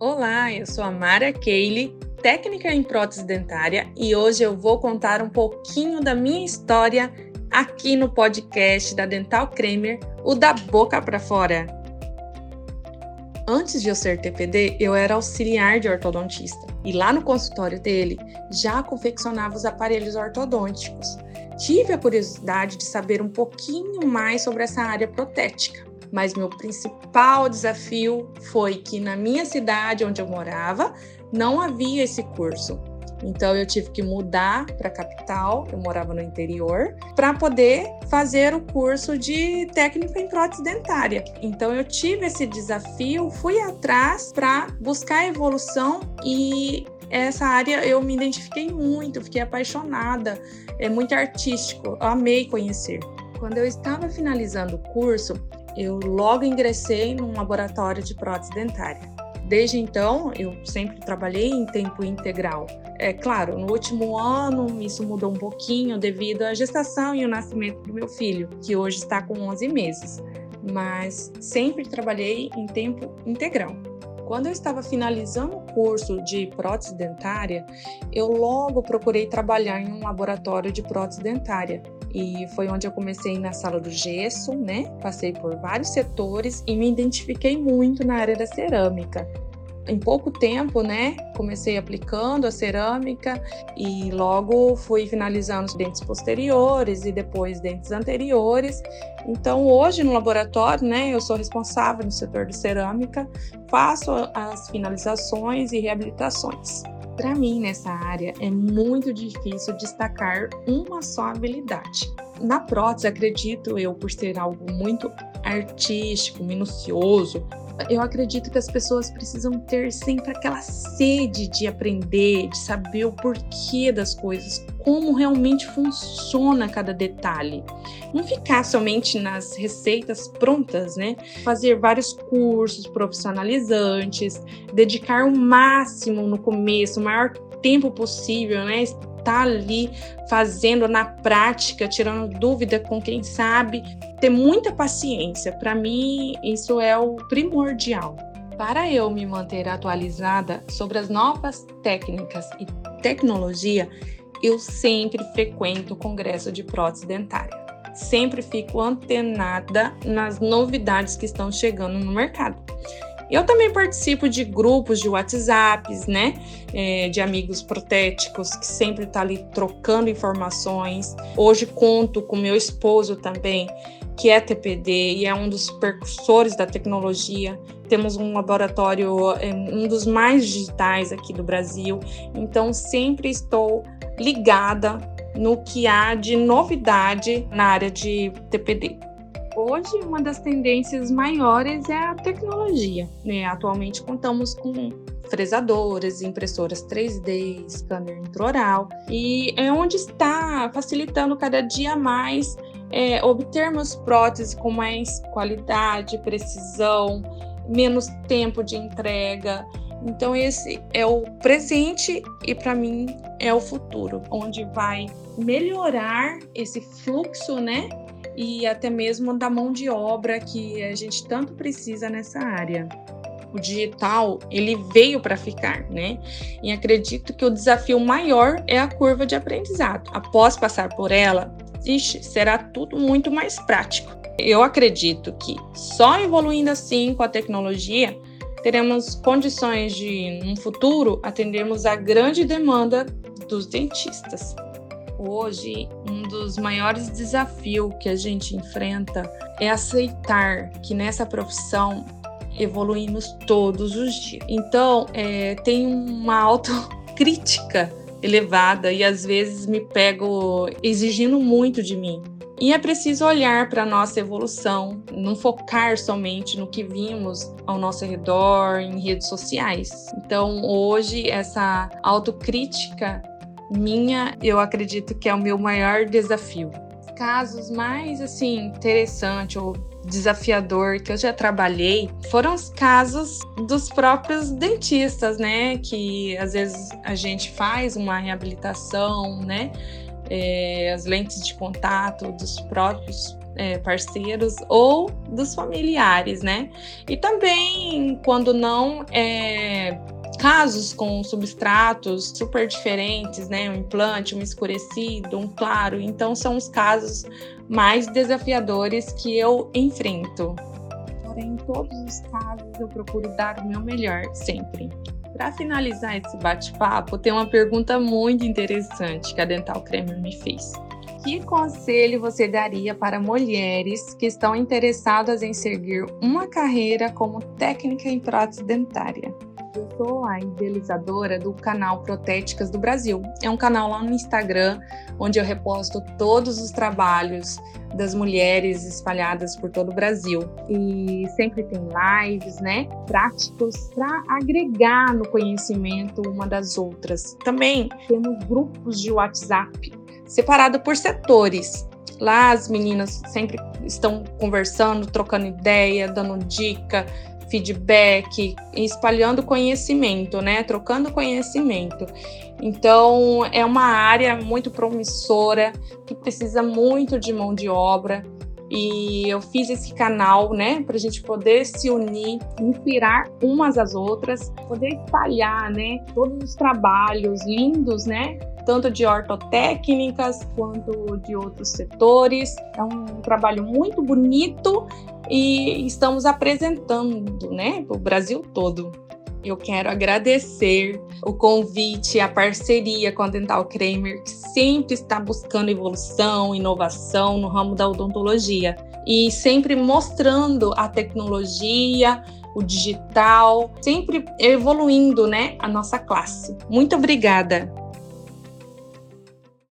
Olá, eu sou a Mara Keile, técnica em prótese dentária, e hoje eu vou contar um pouquinho da minha história aqui no podcast da Dental Kramer, o da boca para fora. Antes de eu ser TPD, eu era auxiliar de ortodontista e lá no consultório dele já confeccionava os aparelhos ortodônticos. Tive a curiosidade de saber um pouquinho mais sobre essa área protética mas meu principal desafio foi que na minha cidade onde eu morava não havia esse curso. Então eu tive que mudar para a capital, eu morava no interior, para poder fazer o curso de técnico em prótese dentária. Então eu tive esse desafio, fui atrás para buscar evolução e essa área eu me identifiquei muito, fiquei apaixonada, é muito artístico, amei conhecer. Quando eu estava finalizando o curso, eu logo ingressei num laboratório de prótese dentária. Desde então, eu sempre trabalhei em tempo integral. É claro, no último ano isso mudou um pouquinho devido à gestação e o nascimento do meu filho, que hoje está com 11 meses, mas sempre trabalhei em tempo integral. Quando eu estava finalizando o curso de prótese dentária, eu logo procurei trabalhar em um laboratório de prótese dentária. E foi onde eu comecei na sala do gesso, né? Passei por vários setores e me identifiquei muito na área da cerâmica em pouco tempo, né, comecei aplicando a cerâmica e logo fui finalizando os dentes posteriores e depois dentes anteriores. Então, hoje no laboratório, né, eu sou responsável no setor de cerâmica, faço as finalizações e reabilitações. Para mim, nessa área, é muito difícil destacar uma só habilidade. Na prótese, acredito eu, por ser algo muito artístico, minucioso, eu acredito que as pessoas precisam ter sempre aquela sede de aprender, de saber o porquê das coisas, como realmente funciona cada detalhe. Não ficar somente nas receitas prontas, né? Fazer vários cursos profissionalizantes, dedicar o máximo no começo, o maior tempo possível, né? Estar ali fazendo na prática, tirando dúvida com quem sabe, ter muita paciência. Para mim, isso é o primordial. Para eu me manter atualizada sobre as novas técnicas e tecnologia, eu sempre frequento o congresso de prótese dentária. Sempre fico antenada nas novidades que estão chegando no mercado. Eu também participo de grupos de WhatsApps, né? É, de amigos protéticos que sempre tá ali trocando informações. Hoje conto com meu esposo também, que é TPD e é um dos percursores da tecnologia. Temos um laboratório, é, um dos mais digitais aqui do Brasil. Então sempre estou ligada no que há de novidade na área de TPD. Hoje, uma das tendências maiores é a tecnologia. Né? Atualmente, contamos com fresadoras, impressoras 3D, scanner intraoral, e é onde está facilitando cada dia mais é, obtermos próteses com mais qualidade, precisão, menos tempo de entrega. Então, esse é o presente e, para mim, é o futuro, onde vai melhorar esse fluxo, né? E até mesmo da mão de obra que a gente tanto precisa nessa área. O digital, ele veio para ficar, né? E acredito que o desafio maior é a curva de aprendizado. Após passar por ela, ixi, será tudo muito mais prático. Eu acredito que só evoluindo assim com a tecnologia, teremos condições de, no futuro, atendermos a grande demanda dos dentistas. Hoje, um dos maiores desafios que a gente enfrenta é aceitar que nessa profissão evoluímos todos os dias. Então, é, tem uma autocrítica elevada e às vezes me pego exigindo muito de mim. E é preciso olhar para a nossa evolução, não focar somente no que vimos ao nosso redor, em redes sociais. Então, hoje, essa autocrítica minha, eu acredito que é o meu maior desafio. Casos mais assim interessante ou desafiador que eu já trabalhei foram os casos dos próprios dentistas, né? Que às vezes a gente faz uma reabilitação, né? É, as lentes de contato dos próprios é, parceiros ou dos familiares, né? E também, quando não, é, casos com substratos super diferentes, né? Um implante, um escurecido, um claro. Então, são os casos mais desafiadores que eu enfrento. Porém, em todos os casos, eu procuro dar o meu melhor sempre. Para finalizar esse bate-papo, tem uma pergunta muito interessante que a Dental Cremer me fez. Que conselho você daria para mulheres que estão interessadas em seguir uma carreira como técnica em prótese dentária? Sou a idealizadora do canal Protéticas do Brasil. É um canal lá no Instagram onde eu reposto todos os trabalhos das mulheres espalhadas por todo o Brasil. E sempre tem lives, né, práticos para agregar no conhecimento uma das outras. Também temos grupos de WhatsApp separado por setores. Lá as meninas sempre estão conversando, trocando ideia, dando dica, feedback, espalhando conhecimento, né? Trocando conhecimento. Então, é uma área muito promissora que precisa muito de mão de obra. E eu fiz esse canal, né, para a gente poder se unir, inspirar umas às outras, poder espalhar, né, todos os trabalhos lindos, né, tanto de ortotécnicas quanto de outros setores. É um trabalho muito bonito e estamos apresentando, né, para o Brasil todo. Eu quero agradecer o convite, a parceria com a Dental Kramer, que sempre está buscando evolução, inovação no ramo da odontologia e sempre mostrando a tecnologia, o digital, sempre evoluindo, né, a nossa classe. Muito obrigada.